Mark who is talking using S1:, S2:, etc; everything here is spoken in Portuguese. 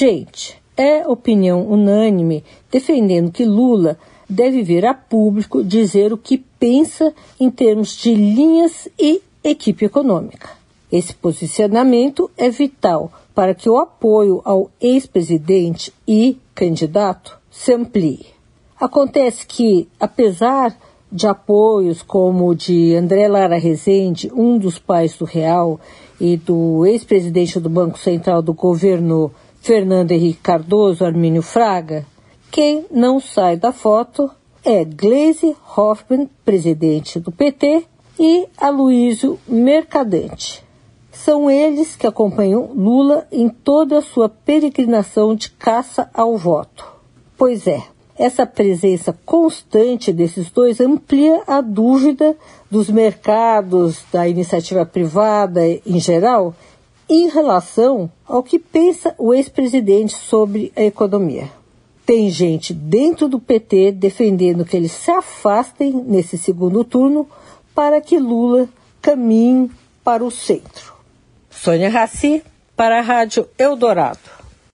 S1: Gente, é opinião unânime defendendo que Lula deve vir a público dizer o que pensa em termos de linhas e equipe econômica. Esse posicionamento é vital para que o apoio ao ex-presidente e candidato se amplie. Acontece que, apesar de apoios como o de André Lara Rezende, um dos pais do Real, e do ex-presidente do Banco Central do governo Fernando Henrique Cardoso, Armínio Fraga, quem não sai da foto é Gleisi Hoffmann, presidente do PT, e Aloysio Mercadante. São eles que acompanham Lula em toda a sua peregrinação de caça ao voto. Pois é, essa presença constante desses dois amplia a dúvida dos mercados, da iniciativa privada em geral, em relação ao que pensa o ex-presidente sobre a economia. Tem gente dentro do PT defendendo que eles se afastem nesse segundo turno para que Lula caminhe para o centro. Sônia Raci, para a Rádio Eldorado.